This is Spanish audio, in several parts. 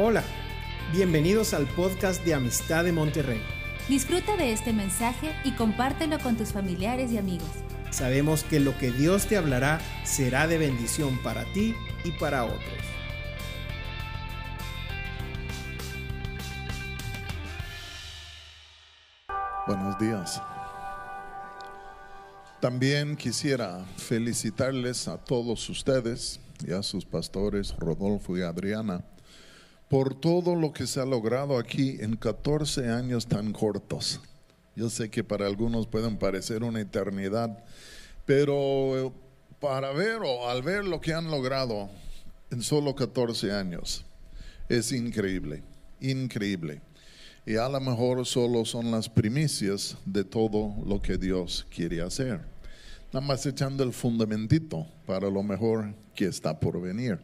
Hola, bienvenidos al podcast de Amistad de Monterrey. Disfruta de este mensaje y compártelo con tus familiares y amigos. Sabemos que lo que Dios te hablará será de bendición para ti y para otros. Buenos días. También quisiera felicitarles a todos ustedes y a sus pastores Rodolfo y Adriana por todo lo que se ha logrado aquí en 14 años tan cortos. Yo sé que para algunos pueden parecer una eternidad, pero para ver o al ver lo que han logrado en solo 14 años, es increíble, increíble. Y a lo mejor solo son las primicias de todo lo que Dios quiere hacer. Nada más echando el fundamentito para lo mejor que está por venir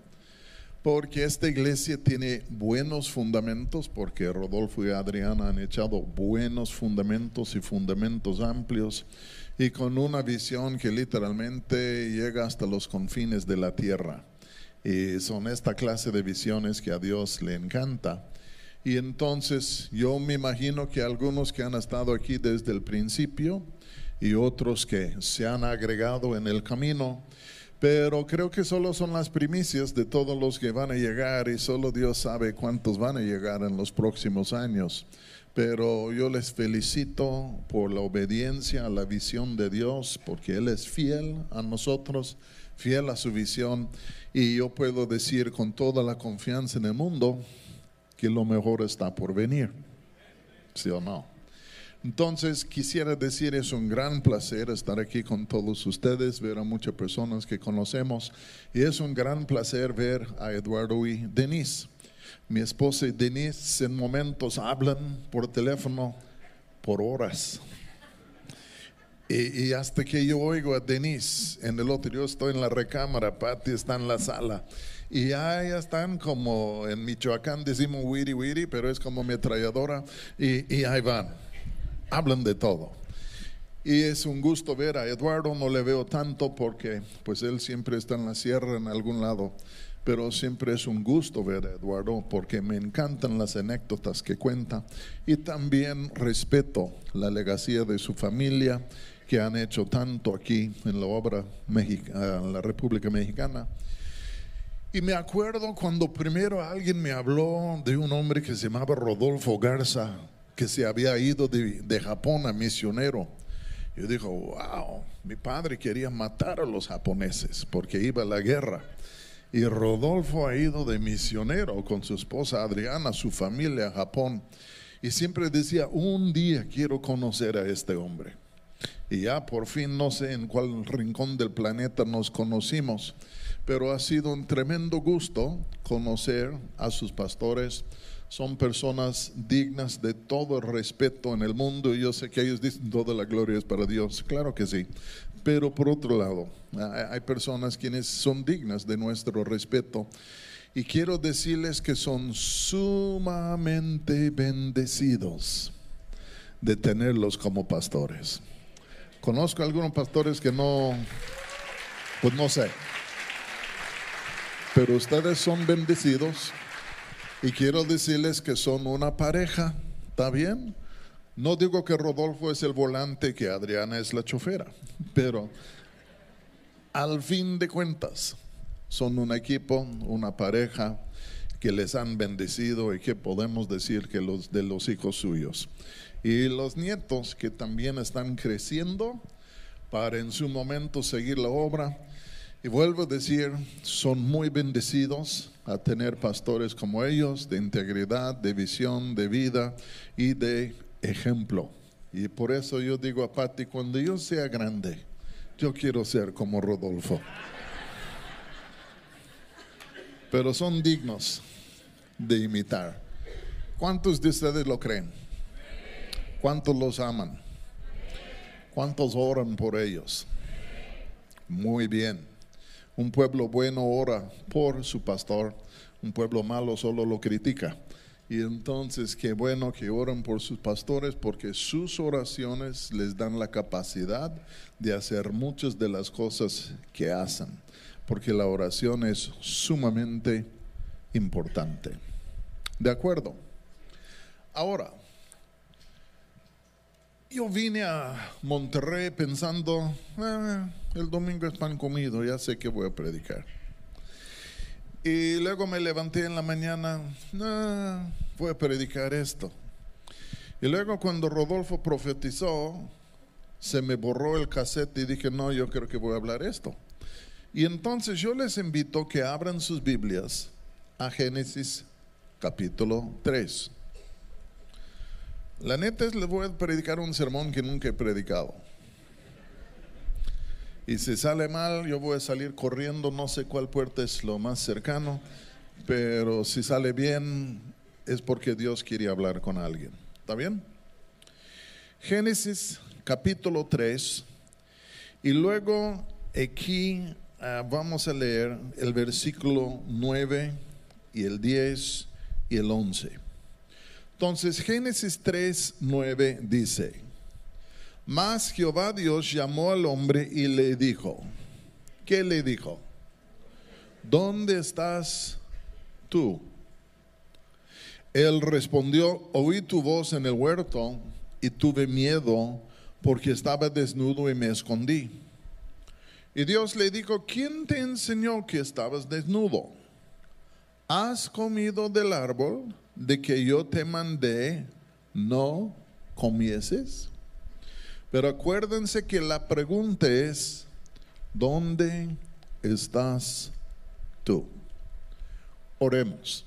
porque esta iglesia tiene buenos fundamentos, porque Rodolfo y Adriana han echado buenos fundamentos y fundamentos amplios y con una visión que literalmente llega hasta los confines de la tierra. Y son esta clase de visiones que a Dios le encanta. Y entonces yo me imagino que algunos que han estado aquí desde el principio y otros que se han agregado en el camino, pero creo que solo son las primicias de todos los que van a llegar y solo Dios sabe cuántos van a llegar en los próximos años. Pero yo les felicito por la obediencia a la visión de Dios, porque Él es fiel a nosotros, fiel a su visión. Y yo puedo decir con toda la confianza en el mundo que lo mejor está por venir. ¿Sí o no? Entonces, quisiera decir, es un gran placer estar aquí con todos ustedes, ver a muchas personas que conocemos, y es un gran placer ver a Eduardo y Denise. Mi esposa y Denise en momentos hablan por teléfono por horas. Y, hasta que yo oigo a Denise en el otro, yo estoy en la recámara, Patti está en la sala. Y ya, están como en Michoacán decimos wiri wiri, pero es como metralladora. Y, y ahí van hablan de todo. Y es un gusto ver a Eduardo, no le veo tanto porque pues él siempre está en la sierra en algún lado, pero siempre es un gusto ver a Eduardo porque me encantan las anécdotas que cuenta y también respeto la legacía de su familia que han hecho tanto aquí en la obra en la República Mexicana. Y me acuerdo cuando primero alguien me habló de un hombre que se llamaba Rodolfo Garza, que se había ido de, Japón a misionero. Yo digo, wow, mi padre quería matar a los japoneses porque iba a la guerra. Y Rodolfo ha ido de misionero con su esposa Adriana, su familia a Japón. Y siempre decía, un día quiero conocer a este hombre. Y ya por fin no sé en cuál rincón del planeta nos conocimos, pero ha sido un tremendo gusto conocer a sus pastores, son personas dignas de todo respeto en el mundo y yo sé que ellos dicen toda la gloria es para Dios, claro que sí, pero por otro lado hay personas quienes son dignas de nuestro respeto y quiero decirles que son sumamente bendecidos de tenerlos como pastores. Conozco algunos pastores que no, pues no sé, pero ustedes son bendecidos y quiero decirles que son una pareja, ¿está bien? No digo que Rodolfo es el volante, que Adriana es la chofera, pero al fin de cuentas son un equipo, una pareja que les han bendecido y que podemos decir que los de los hijos suyos. Y los nietos que también están creciendo para en su momento seguir la obra. Y vuelvo a decir, son muy bendecidos a tener pastores como ellos, de integridad, de visión, de vida y de ejemplo. Y por eso yo digo a Patti, cuando yo sea grande, yo quiero ser como Rodolfo. Pero son dignos de imitar. ¿Cuántos de ustedes lo creen? ¿Cuántos los aman? ¿Cuántos oran por ellos? Muy bien. Un pueblo bueno ora por su pastor, un pueblo malo solo lo critica. Y entonces qué bueno que oran por sus pastores porque sus oraciones les dan la capacidad de hacer muchas de las cosas que hacen, porque la oración es sumamente importante. ¿De acuerdo? Ahora, yo vine a Monterrey pensando, "Ah, el domingo es pan comido, ya sé que voy a predicar. Y luego me levanté en la mañana, "Ah, voy a predicar esto. Y luego cuando Rodolfo profetizó, se me borró el cassette y dije, no, yo creo que voy a hablar esto. Y entonces yo les invito que abran sus Biblias a Génesis capítulo 3. La neta es, les voy a predicar un sermón que nunca he predicado. Y si sale mal, yo voy a salir corriendo, no sé cuál puerta es lo más cercano, pero si sale bien, es porque Dios quiere hablar con alguien. ¿Está bien? Génesis capítulo 3, y luego aquí ah, vamos a leer el versículo 9 y el 10 y el 11. Entonces Génesis 3, 9 dice, mas Jehová Dios llamó al hombre y le dijo, ¿qué le dijo? ¿Dónde estás tú? Él respondió, oí tu voz en el huerto y tuve miedo porque estaba desnudo y me escondí. Y Dios le dijo, ¿quién te enseñó que estabas desnudo? ¿Has comido del árbol de que yo te mandé no comieses? Pero acuérdense que la pregunta es, ¿dónde estás tú? Oremos.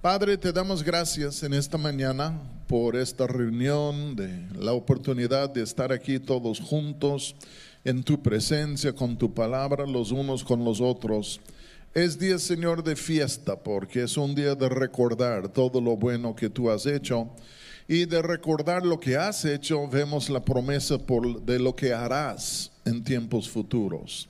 Padre, te damos gracias en esta mañana por esta reunión, de la oportunidad de estar aquí todos juntos en tu presencia, con tu palabra, los unos con los otros. Es día, Señor, de fiesta, porque es un día de recordar todo lo bueno que tú has hecho. Y de recordar lo que has hecho, vemos la promesa por, de lo que harás en tiempos futuros.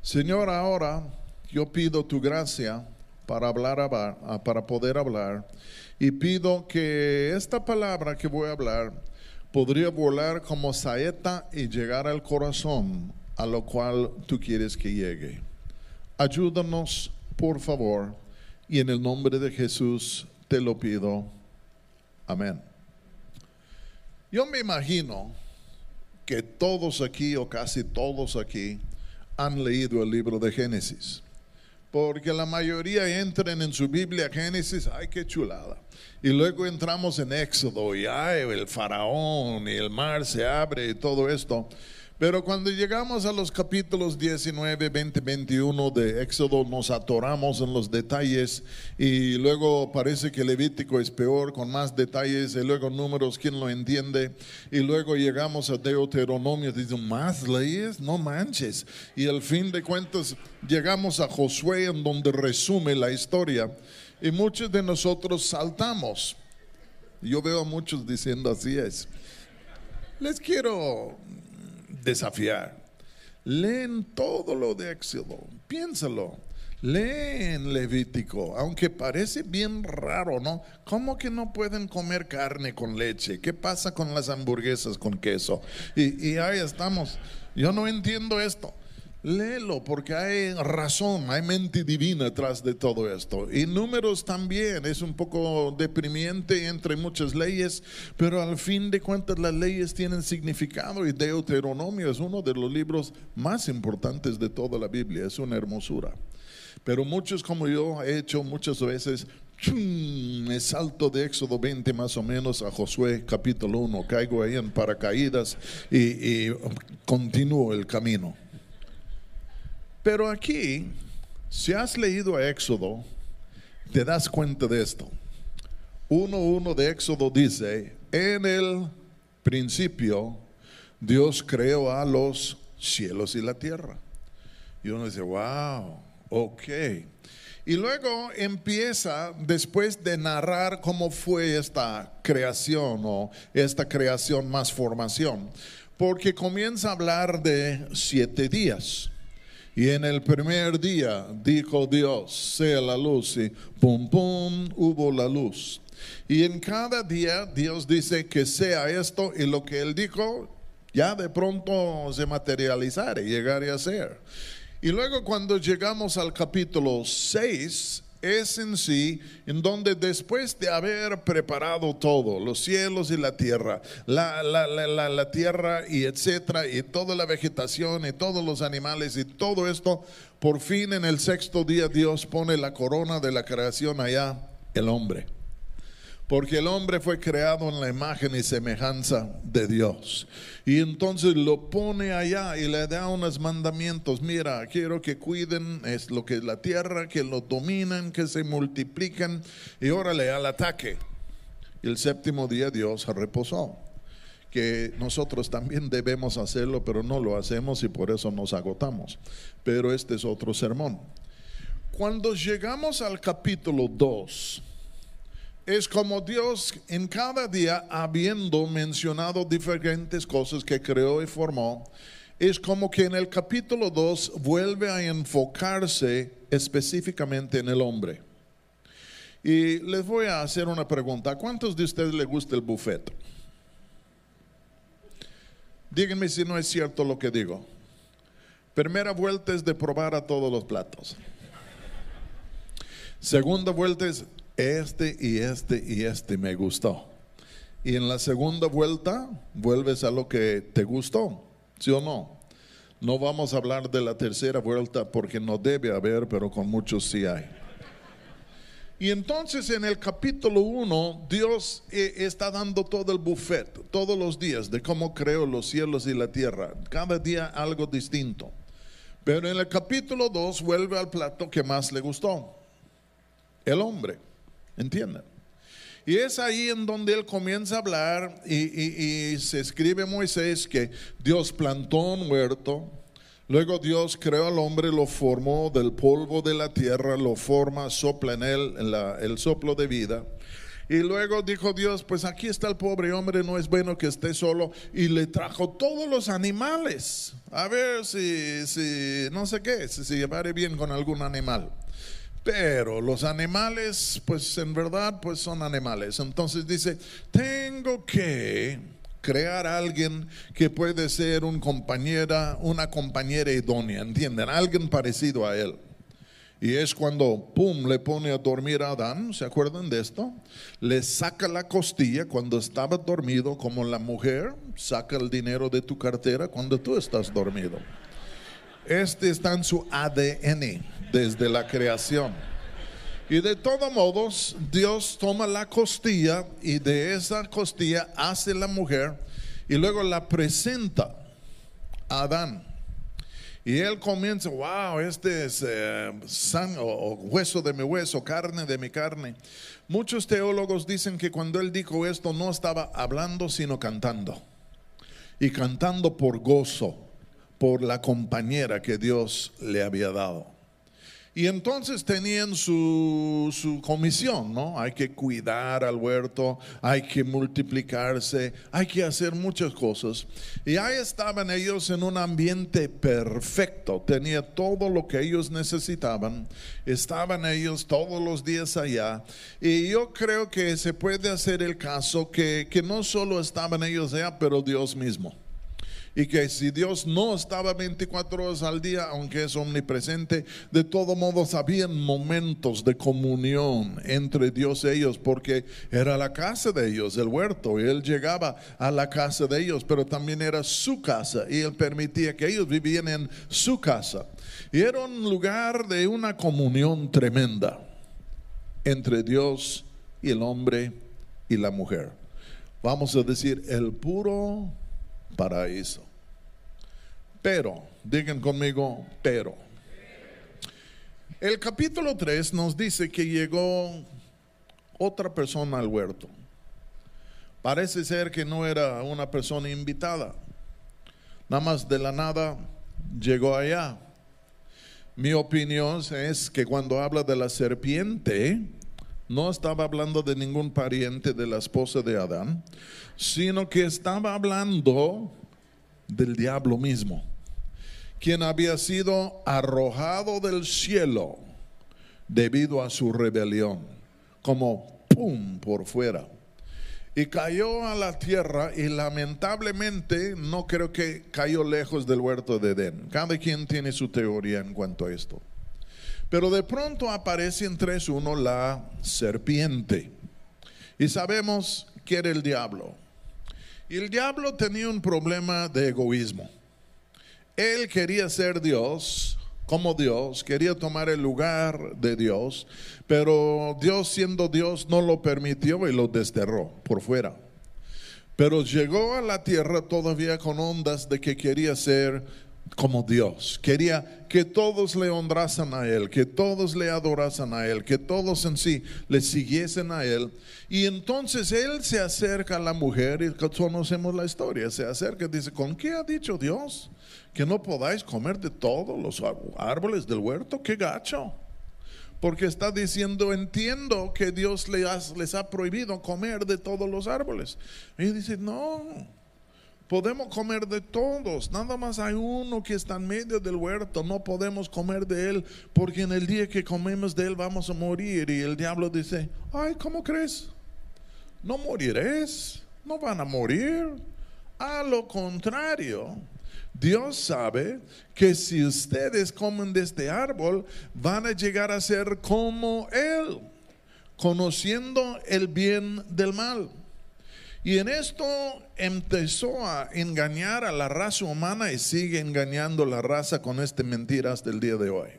Señor, ahora yo pido tu gracia para hablar, ah, para poder hablar, y pido que esta palabra que voy a hablar podría volar como saeta y llegar al corazón a lo cual tú quieres que llegue. Ayúdanos, por favor, y en el nombre de Jesús te lo pido. Amén. Yo me imagino que todos aquí o casi todos aquí han leído el libro de Génesis. Porque la mayoría entran en su Biblia Génesis, ay, qué chulada. Y luego entramos en Éxodo y ay, el faraón y el mar se abre y todo esto. Pero cuando llegamos a los capítulos 19, 20, 21 de Éxodo, nos atoramos en los detalles y luego parece que Levítico es peor, con más detalles, y luego números, ¿quién lo entiende? Y luego llegamos a Deuteronomio, dicen, más leyes, no manches. Y al fin de cuentas llegamos a Josué, en donde resume la historia, y muchos de nosotros saltamos. Yo veo a muchos diciendo así es. Les quiero desafiar. Leen todo lo de Éxodo, piénsalo. Leen Levítico, aunque parece bien raro, ¿no? ¿Cómo que no pueden comer carne con leche? ¿Qué pasa con las hamburguesas con queso? Y, y ahí estamos. Yo no entiendo esto. Léelo porque hay razón, hay mente divina tras de todo esto. Y números también es un poco deprimiente entre muchas leyes, pero al fin de cuentas las leyes tienen significado y Deuteronomio es uno de los libros más importantes de toda la Biblia, es una hermosura. Pero muchos como yo he hecho muchas veces, me salto de Éxodo 20 más o menos a Josué capítulo 1, caigo ahí en paracaídas y, y continúo el camino. Pero aquí, si has leído a Éxodo, te das cuenta de esto. 1.1 de Éxodo dice, en el principio Dios creó a los cielos y la tierra. Y uno dice, wow, ok. Y luego empieza, después de narrar cómo fue esta creación o esta creación más formación, porque comienza a hablar de siete días. Y en el primer día dijo Dios, sea la luz, y pum, pum, hubo la luz. Y en cada día Dios dice que sea esto y lo que Él dijo ya de pronto se materializará y llegará a ser. Y luego cuando llegamos al capítulo 6, es en sí en donde después de haber preparado todo, los cielos y la tierra, la, la, la, la, tierra y etcétera, y toda la vegetación y todos los animales y todo esto, por fin en el sexto día Dios pone la corona de la creación allá, el hombre. Porque el hombre fue creado en la imagen y semejanza de Dios. Y entonces lo pone allá y le da unos mandamientos. Mira, quiero que cuiden es lo que es la tierra, que lo dominan, que se multiplican. Y órale al ataque. El séptimo día Dios reposó. Que nosotros también debemos hacerlo, pero no lo hacemos y por eso nos agotamos. Pero este es otro sermón. Cuando llegamos al capítulo 2, es como Dios en cada día, habiendo mencionado diferentes cosas que creó y formó, es como que en el capítulo 2 vuelve a enfocarse específicamente en el hombre. Y les voy a hacer una pregunta. ¿A cuántos de ustedes les gusta el buffet? Díganme si no es cierto lo que digo. Primera vuelta es de probar a todos los platos. Segunda vuelta es este y este y este me gustó. Y en la segunda vuelta vuelves a lo que te gustó, ¿sí o no? No vamos a hablar de la tercera vuelta porque no debe haber, pero con muchos sí hay. Y entonces en el capítulo 1, Dios eh, está dando todo el buffet, todos los días, de cómo creó los cielos y la tierra. Cada día algo distinto. Pero en el capítulo 2 vuelve al plato que más le gustó, el hombre. ¿Entienden? Y es ahí en donde él comienza a hablar y, se escribe Moisés que Dios plantó un huerto, luego Dios creó al hombre, lo formó del polvo de la tierra, lo forma, sopla en él el soplo de vida. Y luego dijo Dios, pues aquí está el pobre hombre, no es bueno que esté solo. Y le trajo todos los animales. A ver si, si no sé qué, si se llevare bien con algún animal. Pero los animales, pues en verdad, pues son animales. Entonces dice, tengo que crear a alguien que puede ser un compañera, una compañera idónea, ¿entienden? Alguien parecido a él. Y es cuando, pum, le pone a dormir a Adán, ¿se acuerdan de esto? Le saca la costilla cuando estaba dormido, como la mujer saca el dinero de tu cartera cuando tú estás dormido. Este está en su ADN desde la creación. Y de todos modos, Dios toma la costilla y de esa costilla hace la mujer y luego la presenta a Adán. Y él comienza, wow, este es eh, o hueso de mi hueso, carne de mi carne. Muchos teólogos dicen que cuando él dijo esto no estaba hablando, sino cantando. Y cantando por gozo, por la compañera que Dios le había dado. Y entonces tenían su, su, comisión, ¿no? Hay que cuidar al huerto, hay que multiplicarse, hay que hacer muchas cosas. Y ahí estaban ellos en un ambiente perfecto, tenía todo lo que ellos necesitaban, estaban ellos todos los días allá. Y yo creo que se puede hacer el caso que, que no solo estaban ellos allá, pero Dios mismo y que si Dios no estaba 24 horas al día, aunque es omnipresente, de todos modos habían momentos de comunión entre Dios y ellos, porque era la casa de ellos, el huerto, y Él llegaba a la casa de ellos, pero también era su casa, y Él permitía que ellos vivían en su casa. Y era un lugar de una comunión tremenda entre Dios y el hombre y la mujer. Vamos a decir, el puro paraíso. Pero, digan conmigo, pero. El capítulo 3 nos dice que llegó otra persona al huerto. Parece ser que no era una persona invitada. Nada más de la nada llegó allá. Mi opinión es que cuando habla de la serpiente, no estaba hablando de ningún pariente de la esposa de Adán, sino que estaba hablando del diablo mismo, quien había sido arrojado del cielo debido a su rebelión, como pum por fuera. Y cayó a la tierra y lamentablemente no creo que cayó lejos del huerto de Edén. Cada quien tiene su teoría en cuanto a esto. Pero de pronto aparece en 3.1 la serpiente. Y sabemos que era el diablo. Y el diablo tenía un problema de egoísmo. Él quería ser Dios, como Dios, quería tomar el lugar de Dios, pero Dios siendo Dios no lo permitió y lo desterró por fuera. Pero llegó a la tierra todavía con ondas de que quería ser como Dios. Quería que todos le honrasen a Él, que todos le adorasen a Él, que todos en sí le siguiesen a Él. Y entonces Él se acerca a la mujer y conocemos la historia. Se acerca y dice, ¿con qué ha dicho Dios? Que no podáis comer de todos los árboles del huerto. ¡Qué gacho! Porque está diciendo, entiendo que Dios les, ha prohibido comer de todos los árboles. Y dice, no, Podemos comer de todos, nada más hay uno que está en medio del huerto, no podemos comer de él porque en el día que comemos de él vamos a morir. Y el diablo dice, ay, ¿cómo crees? No moriréis, no van a morir. A lo contrario, Dios sabe que si ustedes comen de este árbol, van a llegar a ser como Él, conociendo el bien del mal. Y en esto empezó a engañar a la raza humana y sigue engañando a la raza con este mentira hasta el día de hoy.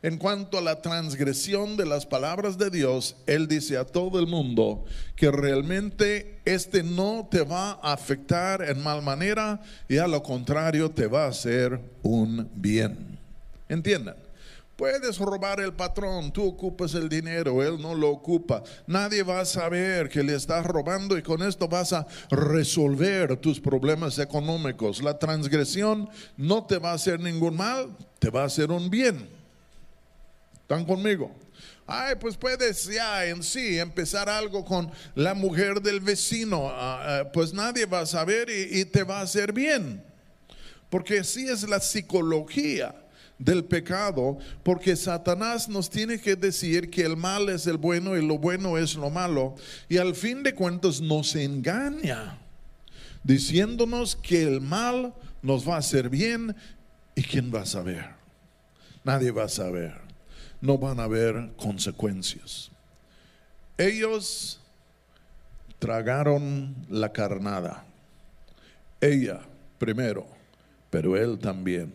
En cuanto a la transgresión de las palabras de Dios, Él dice a todo el mundo que realmente este no te va a afectar en mal manera y a lo contrario te va a hacer un bien. ¿Entiendan? Puedes robar el patrón, tú ocupas el dinero, él no lo ocupa. Nadie va a saber que le estás robando y con esto vas a resolver tus problemas económicos. La transgresión no te va a hacer ningún mal, te va a hacer un bien. ¿Están conmigo? Ay, pues puedes ya en sí empezar algo con la mujer del vecino, ah, ah, pues nadie va a saber y, y te va a hacer bien. Porque así es la psicología del pecado, porque Satanás nos tiene que decir que el mal es el bueno y lo bueno es lo malo, y al fin de cuentas nos engaña, diciéndonos que el mal nos va a hacer bien, y quién va a saber. Nadie va a saber. No van a haber consecuencias. Ellos tragaron la carnada. Ella primero, pero él también.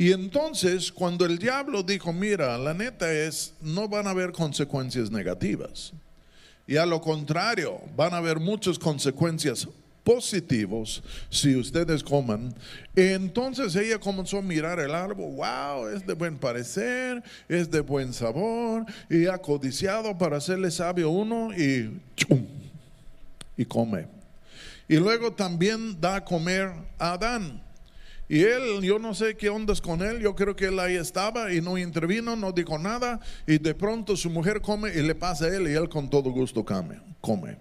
Y entonces cuando el diablo dijo, mira, la neta es, no van a haber consecuencias negativas. Y a lo contrario, van a haber muchas consecuencias positivas si ustedes coman. Entonces ella comenzó a mirar el árbol, wow, es de buen parecer, es de buen sabor, y ha codiciado para hacerle sabio uno y ¡chum! y come. Y luego también da a comer a Adán. Y él, yo no sé qué ondas con él, yo creo que él ahí estaba y no intervino, no dijo nada. Y de pronto su mujer come y le pasa a él y él con todo gusto come. come.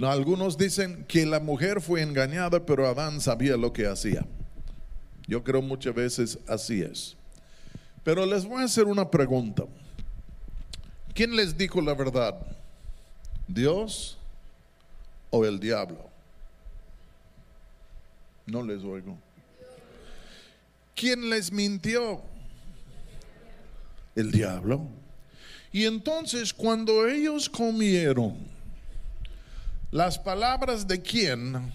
Algunos dicen que la mujer fue engañada, pero Adán sabía lo que hacía. Yo creo muchas veces así es. Pero les voy a hacer una pregunta. ¿Quién les dijo la verdad? ¿Dios o el diablo? No les oigo. ¿Quién les mintió? El diablo. Y entonces cuando ellos comieron, las palabras de quién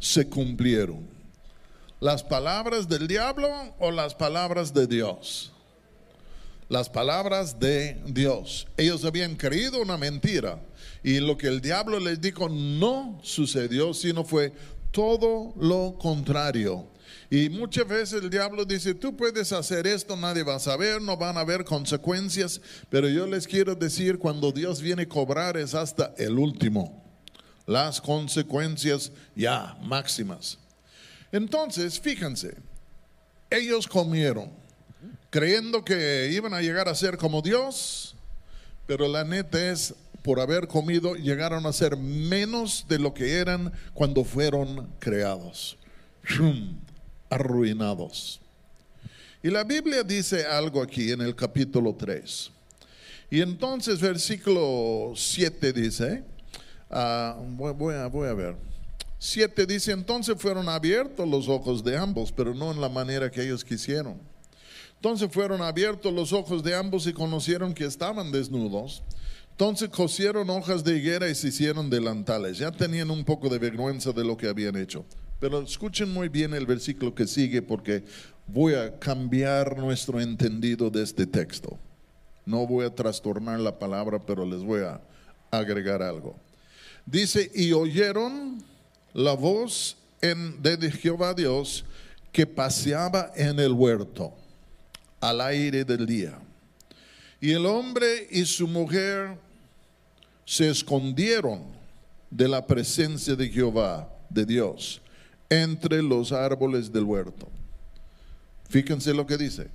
se cumplieron? ¿Las palabras del diablo o las palabras de Dios? Las palabras de Dios. Ellos habían creído una mentira y lo que el diablo les dijo no sucedió, sino fue todo lo contrario. Y muchas veces el diablo dice, tú puedes hacer esto, nadie va a saber, no van a haber consecuencias, pero yo les quiero decir, cuando Dios viene a cobrar es hasta el último. Las consecuencias ya máximas. Entonces, fíjense, ellos comieron, creyendo que iban a llegar a ser como Dios, pero la neta es, por haber comido, llegaron a ser menos de lo que eran cuando fueron creados arruinados. Y la Biblia dice algo aquí en el capítulo 3. Y entonces versículo 7 dice, ah, voy, a, voy a ver, 7 dice, entonces fueron abiertos los ojos de ambos, pero no en la manera que ellos quisieron. Entonces fueron abiertos los ojos de ambos y conocieron que estaban desnudos. Entonces cosieron hojas de higuera y se hicieron delantales. Ya tenían un poco de vergüenza de lo que habían hecho. Pero escuchen muy bien el versículo que sigue porque voy a cambiar nuestro entendido de este texto. No voy a trastornar la palabra, pero les voy a agregar algo. Dice, y oyeron la voz en, de Jehová Dios que paseaba en el huerto al aire del día. Y el hombre y su mujer se escondieron de la presencia de Jehová, de Dios, entre los árboles del huerto. Fíjense lo que dice.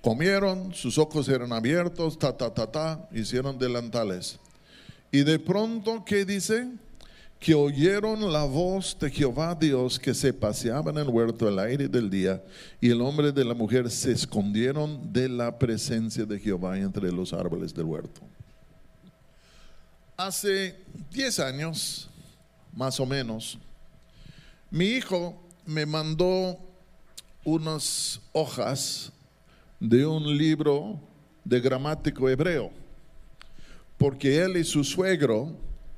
Comieron, sus ojos eran abiertos, ta, ta, ta, ta, hicieron delantales. Y de pronto, ¿qué dice? Que oyeron la voz de Jehová Dios que se paseaba en el huerto al aire del día, y el hombre de la mujer se escondieron de la presencia de Jehová entre los árboles del huerto. Hace 10 años, más o menos, mi hijo me mandó unas hojas de un libro de gramático hebreo, porque él y su suegro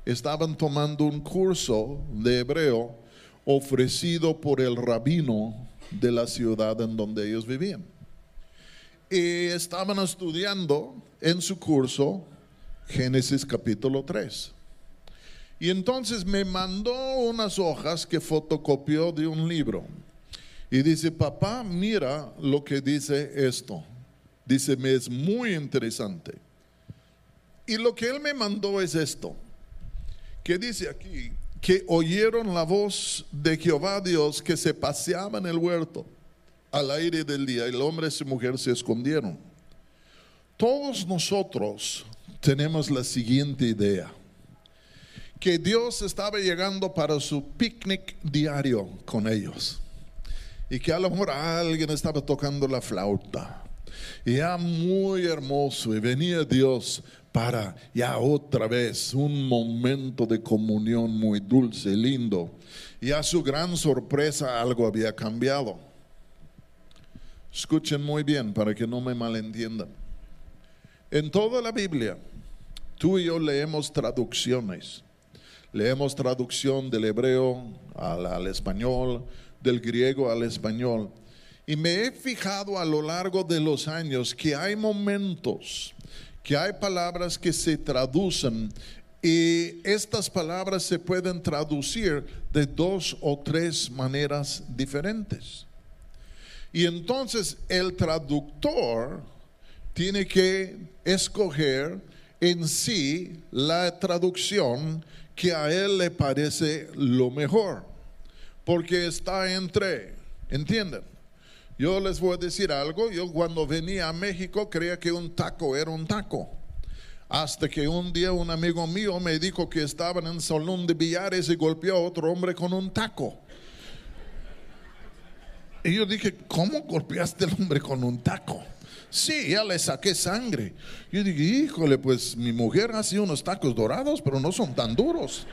estaban tomando un curso de hebreo ofrecido por el rabino de la ciudad en donde ellos vivían. Y estaban estudiando en su curso Génesis capítulo 3. Y entonces me mandó unas hojas que fotocopió de un libro. Y dice, papá, mira lo que dice esto. Dice, me es muy interesante. Y lo que él me mandó es esto, que dice aquí, que oyeron la voz de Jehová Dios que se paseaba en el huerto al aire del día. El hombre y su mujer se escondieron. Todos nosotros tenemos la siguiente idea, que Dios estaba llegando para su picnic diario con ellos y que a lo mejor alguien estaba tocando la flauta. Y ya muy hermoso, y venía Dios para ya otra vez un momento de comunión muy dulce, lindo. Y a su gran sorpresa algo había cambiado. Escuchen muy bien para que no me malentiendan. En toda la Biblia, tú y yo leemos traducciones. Leemos traducción del hebreo al, español, del griego al español. Y me he fijado a lo largo de los años que hay momentos, que hay palabras que se traducen y estas palabras se pueden traducir de dos o tres maneras diferentes. Y entonces el traductor tiene que escoger en sí la traducción que a él le parece lo mejor porque está entre, ¿entienden? Yo les voy a decir algo, yo cuando venía a México creía que un taco era un taco. Hasta que un día un amigo mío me dijo que estaba en salón de billares y golpeó a otro hombre con un taco. Y yo dije, ¿cómo golpeaste al hombre con un taco? Sí, ya le saqué sangre. Yo dije, híjole, pues mi mujer hace unos tacos dorados, pero no son tan duros.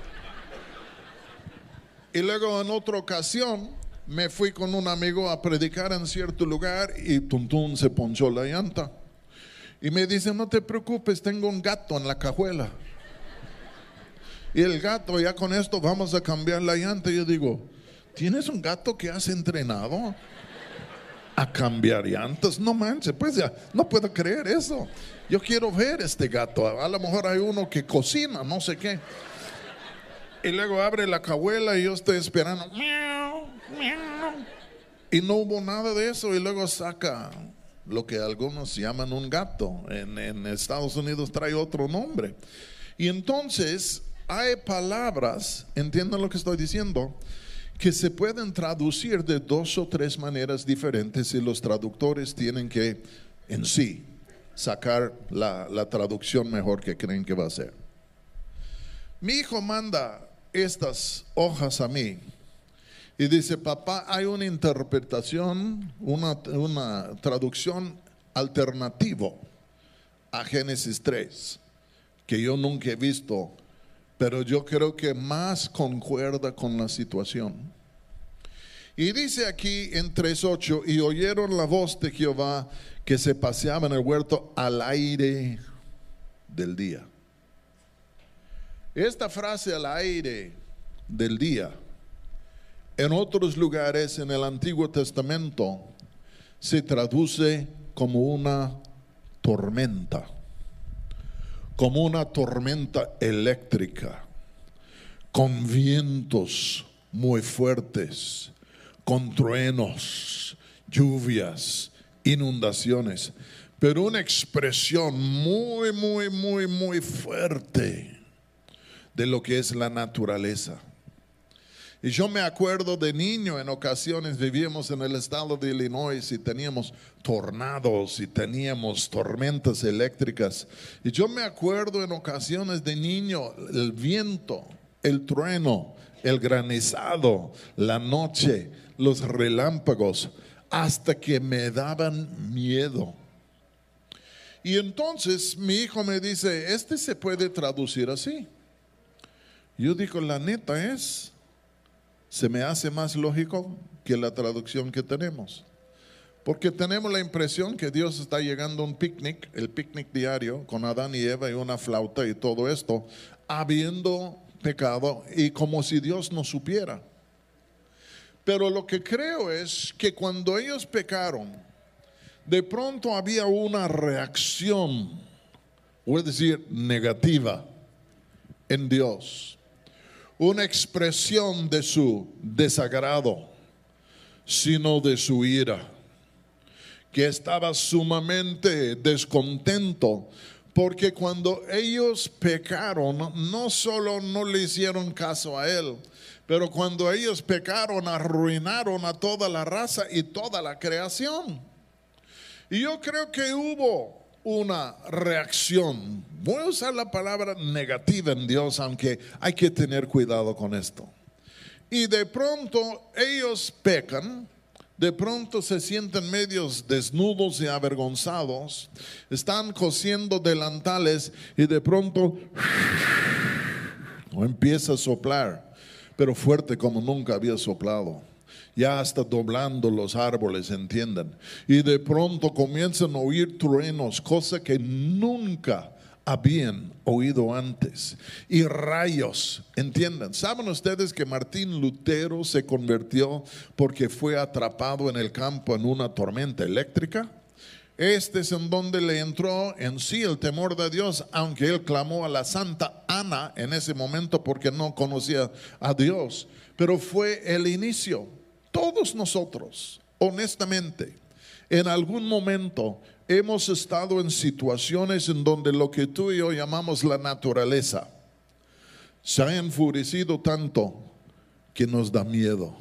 Y luego en otra ocasión me fui con un amigo a predicar en cierto lugar y Tuntún se ponchó la llanta. Y me dice, no te preocupes, tengo un gato en la cajuela. Y el gato, ya con esto vamos a cambiar la llanta. Y yo digo, ¿tienes un gato que has entrenado a cambiar llantas? No manches, pues ya, no puedo creer eso. Yo quiero ver este gato. A lo mejor hay uno que cocina, no sé qué. Y luego abre la cabuela y yo estoy esperando. Y no hubo nada de eso. Y luego saca lo que algunos llaman un gato. En, en Estados Unidos trae otro nombre. Y entonces hay palabras, entiendan lo que estoy diciendo, que se pueden traducir de dos o tres maneras diferentes y los traductores tienen que en sí sacar la, la traducción mejor que creen que va a ser. Mi hijo manda estas hojas a mí. Y dice, papá, hay una interpretación, una, una traducción alternativo a Génesis 3, que yo nunca he visto, pero yo creo que más concuerda con la situación. Y dice aquí en 3.8, y oyeron la voz de Jehová que se paseaba en el huerto al aire del día. Esta frase al aire del día, en otros lugares en el Antiguo Testamento, se traduce como una tormenta, como una tormenta eléctrica, con vientos muy fuertes, con truenos, lluvias, inundaciones, pero una expresión muy, muy, muy, muy fuerte de lo que es la naturaleza. Y yo me acuerdo de niño, en ocasiones vivíamos en el estado de Illinois y teníamos tornados y teníamos tormentas eléctricas. Y yo me acuerdo en ocasiones de niño el viento, el trueno, el granizado, la noche, los relámpagos, hasta que me daban miedo. Y entonces mi hijo me dice, este se puede traducir así. Yo digo, la neta es se me hace más lógico que la traducción que tenemos. Porque tenemos la impresión que Dios está llegando a un picnic, el picnic diario, con Adán y Eva y una flauta y todo esto, habiendo pecado y como si Dios no supiera. Pero lo que creo es que cuando ellos pecaron, de pronto había una reacción, voy a decir, negativa en Dios una expresión de su desagrado, sino de su ira, que estaba sumamente descontento, porque cuando ellos pecaron, no solo no le hicieron caso a él, pero cuando ellos pecaron, arruinaron a toda la raza y toda la creación. Y yo creo que hubo una reacción. Voy a usar la palabra negativa en Dios, aunque hay que tener cuidado con esto. Y de pronto ellos pecan, de pronto se sienten medios desnudos y avergonzados, están cosiendo delantales y de pronto empieza a soplar, pero fuerte como nunca había soplado ya hasta doblando los árboles, entiendan. Y de pronto comienzan a oír truenos, cosa que nunca habían oído antes. Y rayos, entiendan. ¿Saben ustedes que Martín Lutero se convirtió porque fue atrapado en el campo en una tormenta eléctrica? Este es en donde le entró en sí el temor de Dios, aunque él clamó a la Santa Ana en ese momento porque no conocía a Dios. Pero fue el inicio. Todos nosotros, honestamente, en algún momento hemos estado en situaciones en donde lo que tú y yo llamamos la naturaleza se ha enfurecido tanto que nos da miedo.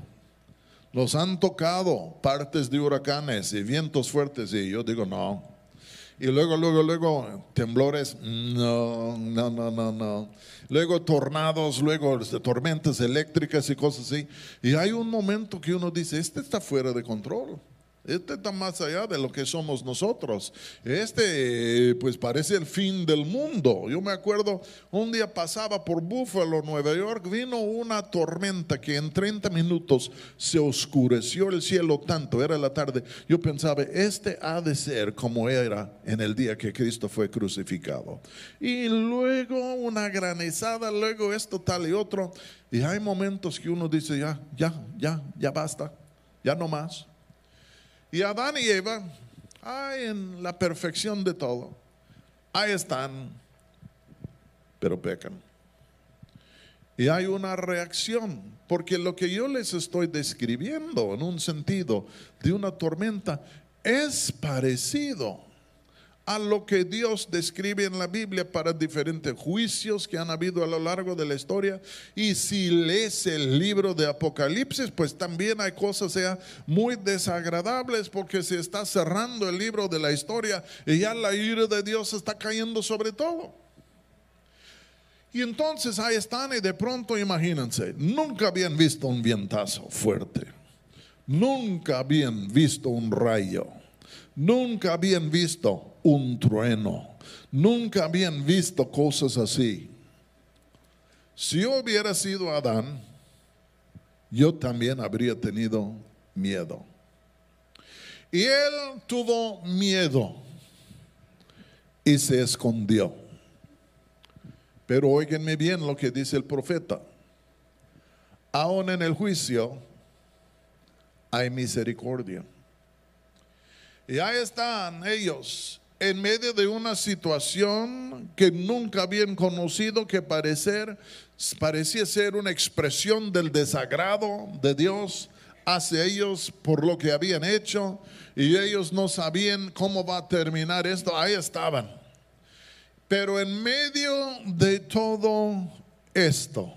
Nos han tocado partes de huracanes y vientos fuertes y yo digo, no, y luego, luego, luego, temblores, no, no, no, no, no. Luego tornados, luego tormentas eléctricas y cosas así. Y hay un momento que uno dice, este está fuera de control. Este está más allá de lo que somos nosotros. Este, pues parece el fin del mundo. Yo me acuerdo, un día pasaba por Buffalo, Nueva York, vino una tormenta que en 30 minutos se oscureció el cielo tanto, era la tarde. Yo pensaba, este ha de ser como era en el día que Cristo fue crucificado. Y luego una granizada, luego esto, tal y otro. Y hay momentos que uno dice, ya, ya, ya, ya basta, ya no más. Y Adán y Eva, ay, en la perfección de todo, ahí están, pero pecan. Y hay una reacción, porque lo que yo les estoy describiendo en un sentido de una tormenta es parecido a lo que Dios describe en la Biblia para diferentes juicios que han habido a lo largo de la historia. Y si lees el libro de Apocalipsis, pues también hay cosas muy desagradables porque se está cerrando el libro de la historia y ya la ira de Dios está cayendo sobre todo. Y entonces ahí están y de pronto imagínense, nunca habían visto un vientazo fuerte, nunca habían visto un rayo, nunca habían visto un trueno. Nunca habían visto cosas así. Si yo hubiera sido Adán, yo también habría tenido miedo. Y él tuvo miedo y se escondió. Pero óiganme bien lo que dice el profeta. Aún en el juicio hay misericordia. Y ahí están ellos en medio de una situación que nunca habían conocido, que parecer, parecía ser una expresión del desagrado de Dios hacia ellos por lo que habían hecho y ellos no sabían cómo va a terminar esto. Ahí estaban. Pero en medio de todo esto,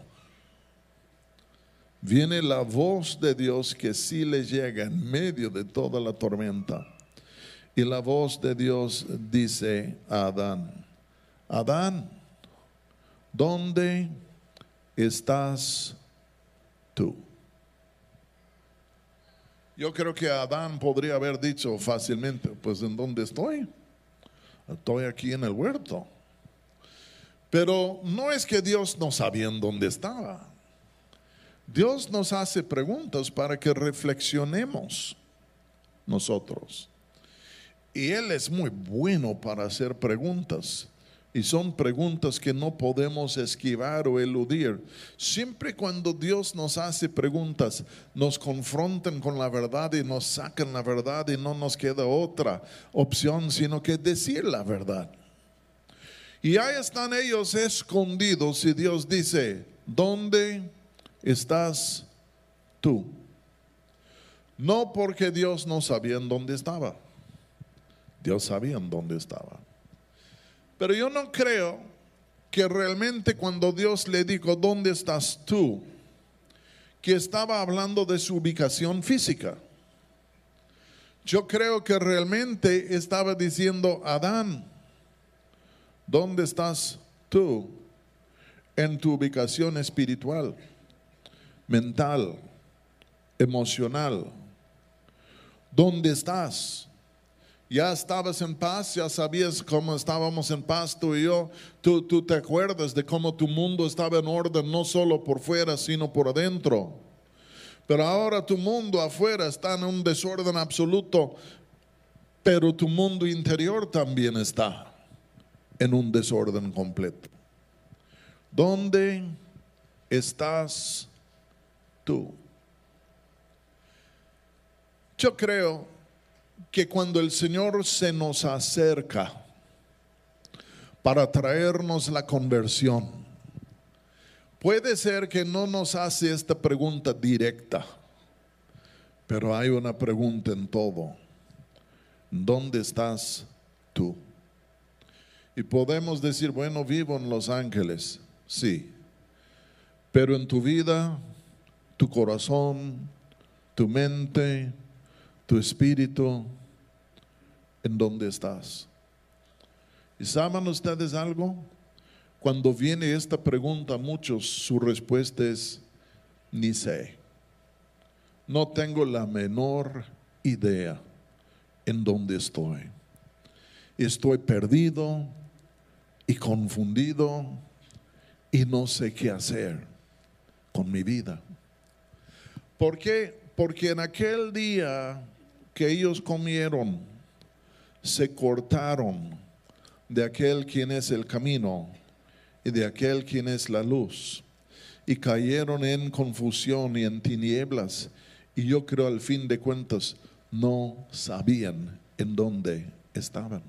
viene la voz de Dios que sí le llega en medio de toda la tormenta. Y la voz de Dios dice a Adán, Adán, ¿dónde estás tú? Yo creo que Adán podría haber dicho fácilmente, pues ¿en dónde estoy? Estoy aquí en el huerto. Pero no es que Dios no sabía en dónde estaba. Dios nos hace preguntas para que reflexionemos nosotros. Y Él es muy bueno para hacer preguntas. Y son preguntas que no podemos esquivar o eludir. Siempre cuando Dios nos hace preguntas, nos confrontan con la verdad y nos sacan la verdad y no nos queda otra opción sino que decir la verdad. Y ahí están ellos escondidos y Dios dice, ¿dónde estás tú? No porque Dios no sabía en dónde estaba. Dios sabía en dónde estaba. Pero yo no creo que realmente cuando Dios le dijo, ¿dónde estás tú? Que estaba hablando de su ubicación física. Yo creo que realmente estaba diciendo, Adán, ¿Dónde estás tú en tu ubicación espiritual, mental, emocional? ¿Dónde estás? Ya estabas en paz, ya sabías cómo estábamos en paz tú y yo. Tú, tú te acuerdas de cómo tu mundo estaba en orden, no solo por fuera, sino por adentro. Pero ahora tu mundo afuera está en un desorden absoluto, pero tu mundo interior también está en un desorden completo. ¿Dónde estás tú? Yo creo que cuando el Señor se nos acerca para traernos la conversión, puede ser que no nos hace esta pregunta directa, pero hay una pregunta en todo. ¿Dónde estás tú? Y podemos decir, bueno, vivo en Los Ángeles, sí, pero en tu vida, tu corazón, tu mente, tu espíritu, ¿en dónde estás? ¿Y saben ustedes algo? Cuando viene esta pregunta a muchos, su respuesta es, ni sé. No tengo la menor idea en dónde estoy. Estoy perdido, y confundido y no sé qué hacer con mi vida. ¿Por qué? Porque en aquel día que ellos comieron, se cortaron de aquel quien es el camino y de aquel quien es la luz y cayeron en confusión y en tinieblas y yo creo al fin de cuentas no sabían en dónde estaban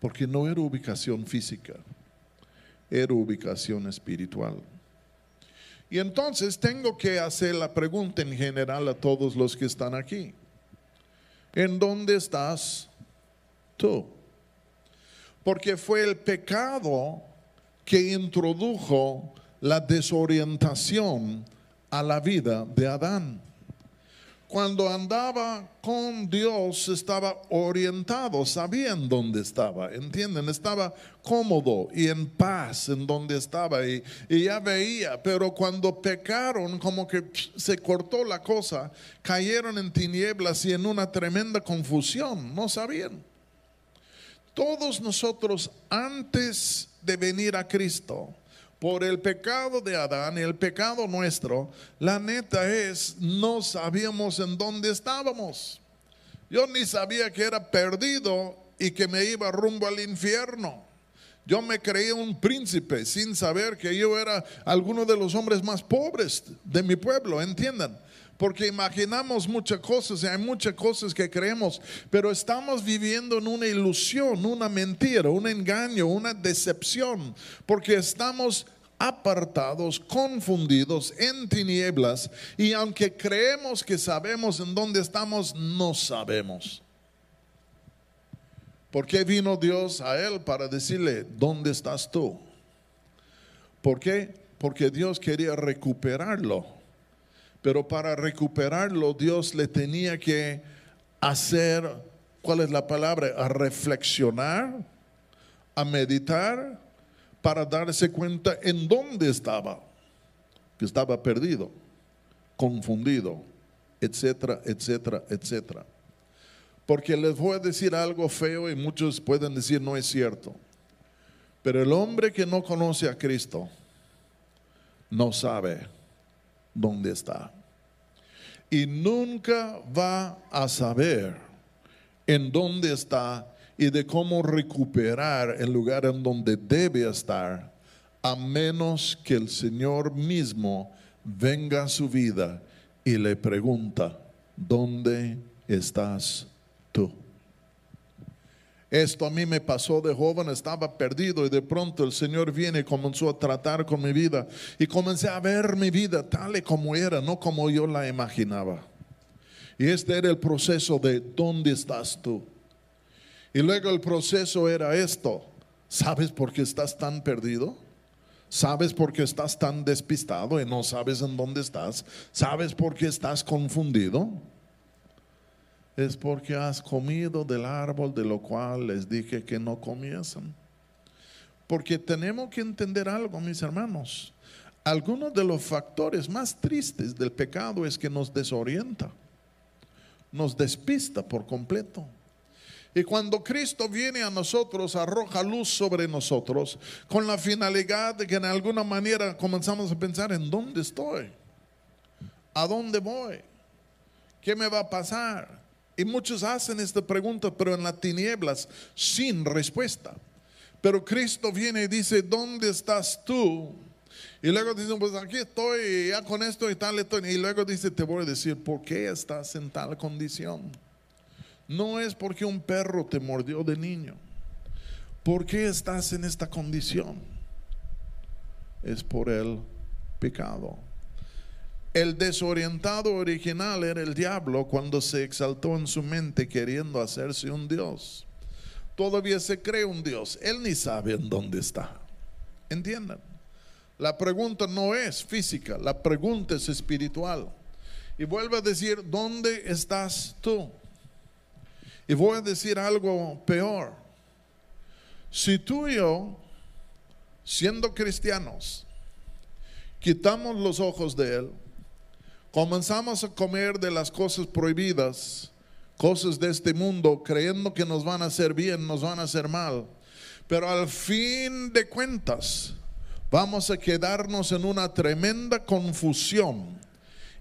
porque no era ubicación física, era ubicación espiritual. Y entonces tengo que hacer la pregunta en general a todos los que están aquí. ¿En dónde estás tú? Porque fue el pecado que introdujo la desorientación a la vida de Adán cuando andaba con Dios estaba orientado, sabían dónde estaba, ¿entienden? Estaba cómodo y en paz en donde estaba y, y, ya veía, pero cuando pecaron como que se cortó la cosa, cayeron en tinieblas y en una tremenda confusión, no sabían. Todos nosotros antes de venir a Cristo, por el pecado de Adán el pecado nuestro, la neta es, no sabíamos en dónde estábamos. Yo ni sabía que era perdido y que me iba rumbo al infierno. Yo me creía un príncipe sin saber que yo era alguno de los hombres más pobres de mi pueblo, entiendan. Porque imaginamos muchas cosas y hay muchas cosas que creemos, pero estamos viviendo en una ilusión, una mentira, un engaño, una decepción, porque estamos apartados, confundidos, en tinieblas, y aunque creemos que sabemos en dónde estamos, no sabemos. ¿Por qué vino Dios a él para decirle, ¿dónde estás tú? ¿Por qué? Porque Dios quería recuperarlo. Pero para recuperarlo Dios le tenía que hacer, ¿cuál es la palabra? A reflexionar, a meditar, para darse cuenta en dónde estaba, que estaba perdido, confundido, etcétera, etcétera, etcétera. Porque les voy a decir algo feo y muchos pueden decir no es cierto. Pero el hombre que no conoce a Cristo no sabe dónde está. Y nunca va a saber en dónde está y de cómo recuperar el lugar en donde debe estar, a menos que el Señor mismo venga a su vida y le pregunta, ¿dónde estás tú. Esto a mí me pasó de joven, estaba perdido y de pronto el Señor viene y comenzó a tratar con mi vida y comencé a ver mi vida tal y como era, no como yo la imaginaba. Y este era el proceso de ¿dónde estás tú? Y luego el proceso era esto. ¿Sabes por qué estás tan perdido? ¿Sabes por qué estás tan despistado y no sabes en dónde estás? ¿Sabes por qué estás confundido? Es porque has comido del árbol de lo cual les dije que no comiesen. Porque tenemos que entender algo, mis hermanos. Algunos de los factores más tristes del pecado es que nos desorienta, nos despista por completo. Y cuando Cristo viene a nosotros, arroja luz sobre nosotros con la finalidad de que en alguna manera comenzamos a pensar en dónde estoy, a dónde voy, qué me va a pasar, y muchos hacen esta pregunta, pero en las tinieblas, sin respuesta. Pero Cristo viene y dice, ¿dónde estás tú? Y luego dice, pues aquí estoy, ya con esto y tal, y luego dice, te voy a decir, ¿por qué estás en tal condición? No es porque un perro te mordió de niño. ¿Por qué estás en esta condición? Es por el pecado. El desorientado original era el diablo cuando se exaltó en su mente queriendo hacerse un Dios. Todavía se cree un Dios. Él ni sabe en dónde está. ¿Entiendan? La pregunta no es física, la pregunta es espiritual. Y vuelvo a decir, ¿dónde estás tú? Y voy a decir algo peor. Si tú y yo, siendo cristianos, quitamos los ojos de Él, comenzamos a comer de las cosas prohibidas, cosas de este mundo, creyendo que nos van a hacer bien, nos van a hacer mal. Pero al fin de cuentas, vamos a quedarnos en una tremenda confusión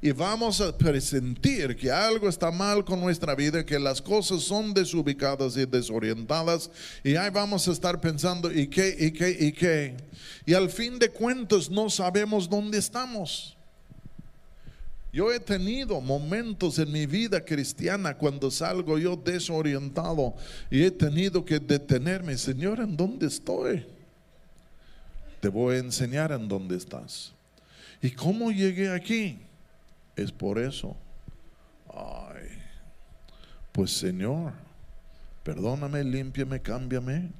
y vamos a presentir que algo está mal con nuestra vida, que las cosas son desubicadas y desorientadas, y ahí vamos a estar pensando, ¿y qué, y qué, y qué? Y al fin de cuentas no sabemos dónde estamos. Yo he tenido momentos en mi vida cristiana cuando salgo yo desorientado y he tenido que detenerme, Señor, ¿en dónde estoy? Te voy a enseñar en dónde estás. ¿Y cómo llegué aquí? Es por eso. Ay, pues Señor, perdóname, límpiame, cámbiame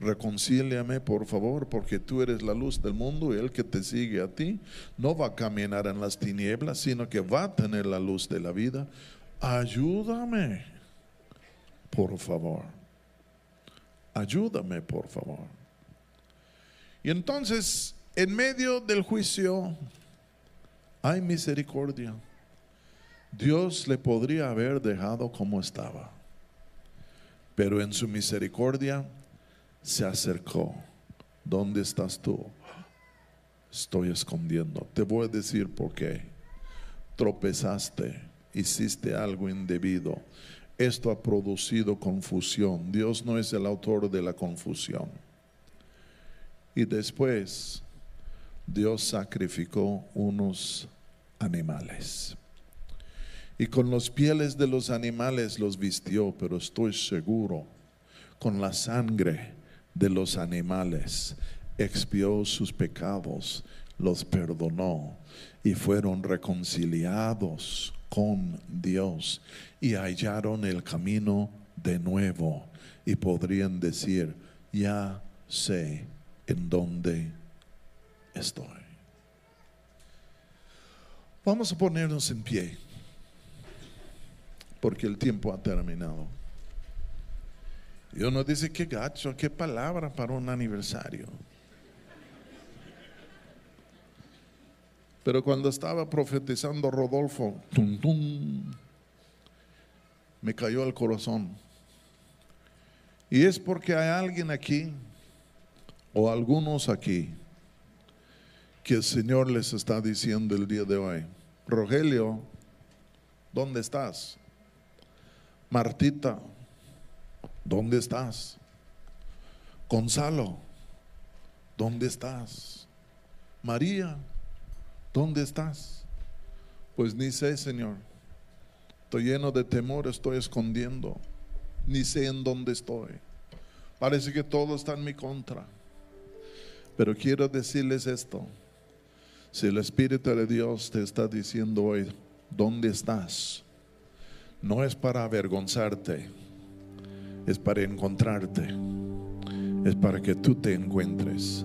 reconcíliame por favor, porque tú eres la luz del mundo y el que te sigue a ti no va a caminar en las tinieblas, sino que va a tener la luz de la vida. Ayúdame, por favor. Ayúdame, por favor. Y entonces, en medio del juicio, hay misericordia. Dios le podría haber dejado como estaba, pero en su misericordia se acercó. ¿Dónde estás tú? estoy escondiendo. Te voy a decir por qué. Tropezaste, hiciste algo indebido. Esto ha producido confusión. Dios no es el autor de la confusión. Y después Dios sacrificó unos animales. Y con los pieles de los animales los vistió, pero estoy seguro, con la sangre de los animales expió sus pecados, los perdonó y fueron reconciliados con Dios y hallaron el camino de nuevo y podrían decir, ya sé en dónde estoy. Vamos a ponernos en pie, porque el tiempo ha terminado. Y uno dice, qué gacho, qué palabra para un aniversario. Pero cuando estaba profetizando Rodolfo, tum, tum, me cayó el corazón. Y es porque hay alguien aquí, o algunos aquí, que el Señor les está diciendo el día de hoy. Rogelio, ¿dónde estás? Martita, ¿dónde estás? Gonzalo, ¿dónde estás? María, ¿dónde estás? Pues ni sé, Señor. Estoy lleno de temor, estoy escondiendo. Ni sé en dónde estoy. Parece que todo está en mi contra. Pero quiero decirles esto. Si el Espíritu de Dios te está diciendo hoy, ¿dónde estás? No es para avergonzarte, es para encontrarte, es para que tú te encuentres,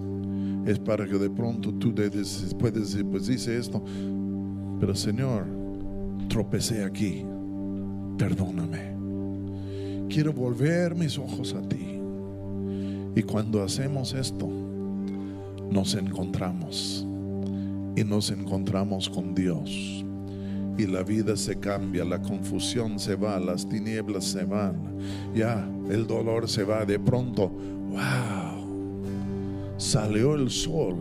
es para que de pronto tú puedes decir, pues dice esto, pero Señor, tropecé aquí, perdóname. Quiero volver mis ojos a ti. Y cuando hacemos esto, nos encontramos y nos encontramos con Dios. Y la vida se cambia, la confusión se va, las tinieblas se van, ya el dolor se va. De pronto, wow, salió el sol,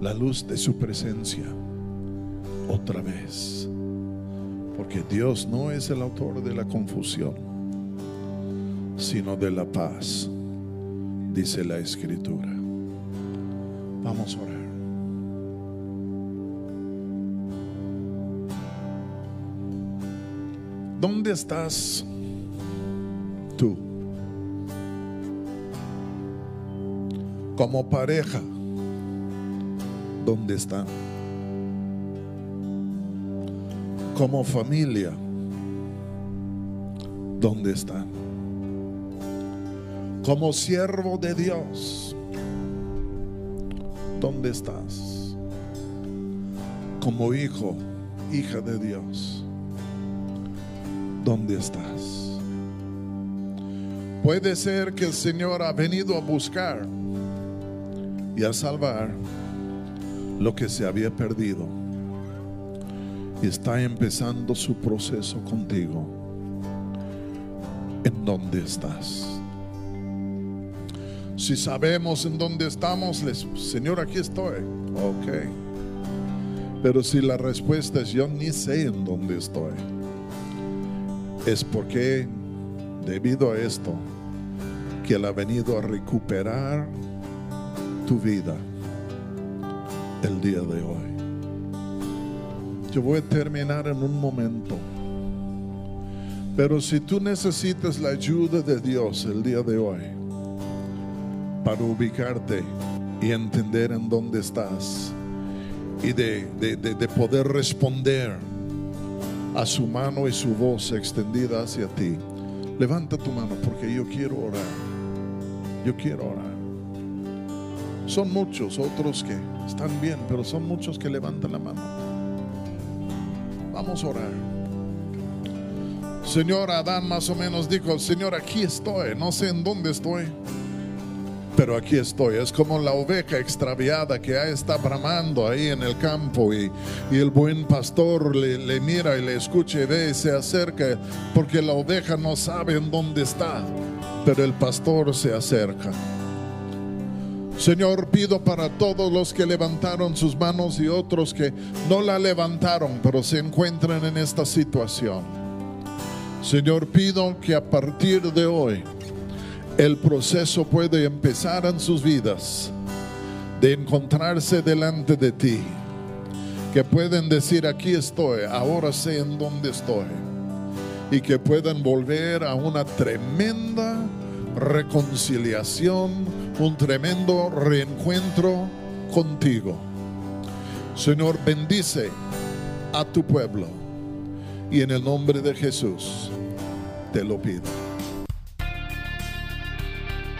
la luz de su presencia, otra vez. Porque Dios no es el autor de la confusión, sino de la paz, dice la escritura. Vamos a orar. ¿Dónde estás tú? Como pareja, ¿dónde están? Como familia, ¿dónde están? Como siervo de Dios, ¿dónde estás? Como hijo, hija de Dios. ¿Dónde estás? Puede ser que el Señor ha venido a buscar y a salvar lo que se había perdido. Y está empezando su proceso contigo. ¿En dónde estás? Si sabemos en dónde estamos, Señor, aquí estoy. Ok. Pero si la respuesta es yo ni sé en dónde estoy es porque debido a esto que Él ha venido a recuperar tu vida el día de hoy. Yo voy a terminar en un momento. Pero si tú necesitas la ayuda de Dios el día de hoy para ubicarte y entender en dónde estás y de, de poder responder a su mano y su voz extendida hacia ti. Levanta tu mano porque yo quiero orar. Yo quiero orar. Son muchos otros que están bien, pero son muchos que levantan la mano. Vamos a orar. Señor Adán más o menos dijo, Señor, aquí estoy, no sé en dónde estoy pero aquí estoy. Es como la oveja extraviada que está bramando ahí en el campo y, el buen pastor le, le, mira y le escucha y ve y se acerca porque la oveja no sabe en dónde está, pero el pastor se acerca. Señor, pido para todos los que levantaron sus manos y otros que no la levantaron, pero se encuentran en esta situación. Señor, pido que a partir de hoy el proceso puede empezar en sus vidas de encontrarse delante de ti. Que pueden decir, aquí estoy, ahora sé en dónde estoy. Y que puedan volver a una tremenda reconciliación, un tremendo reencuentro contigo. Señor, bendice a tu pueblo. Y en el nombre de Jesús te lo pido.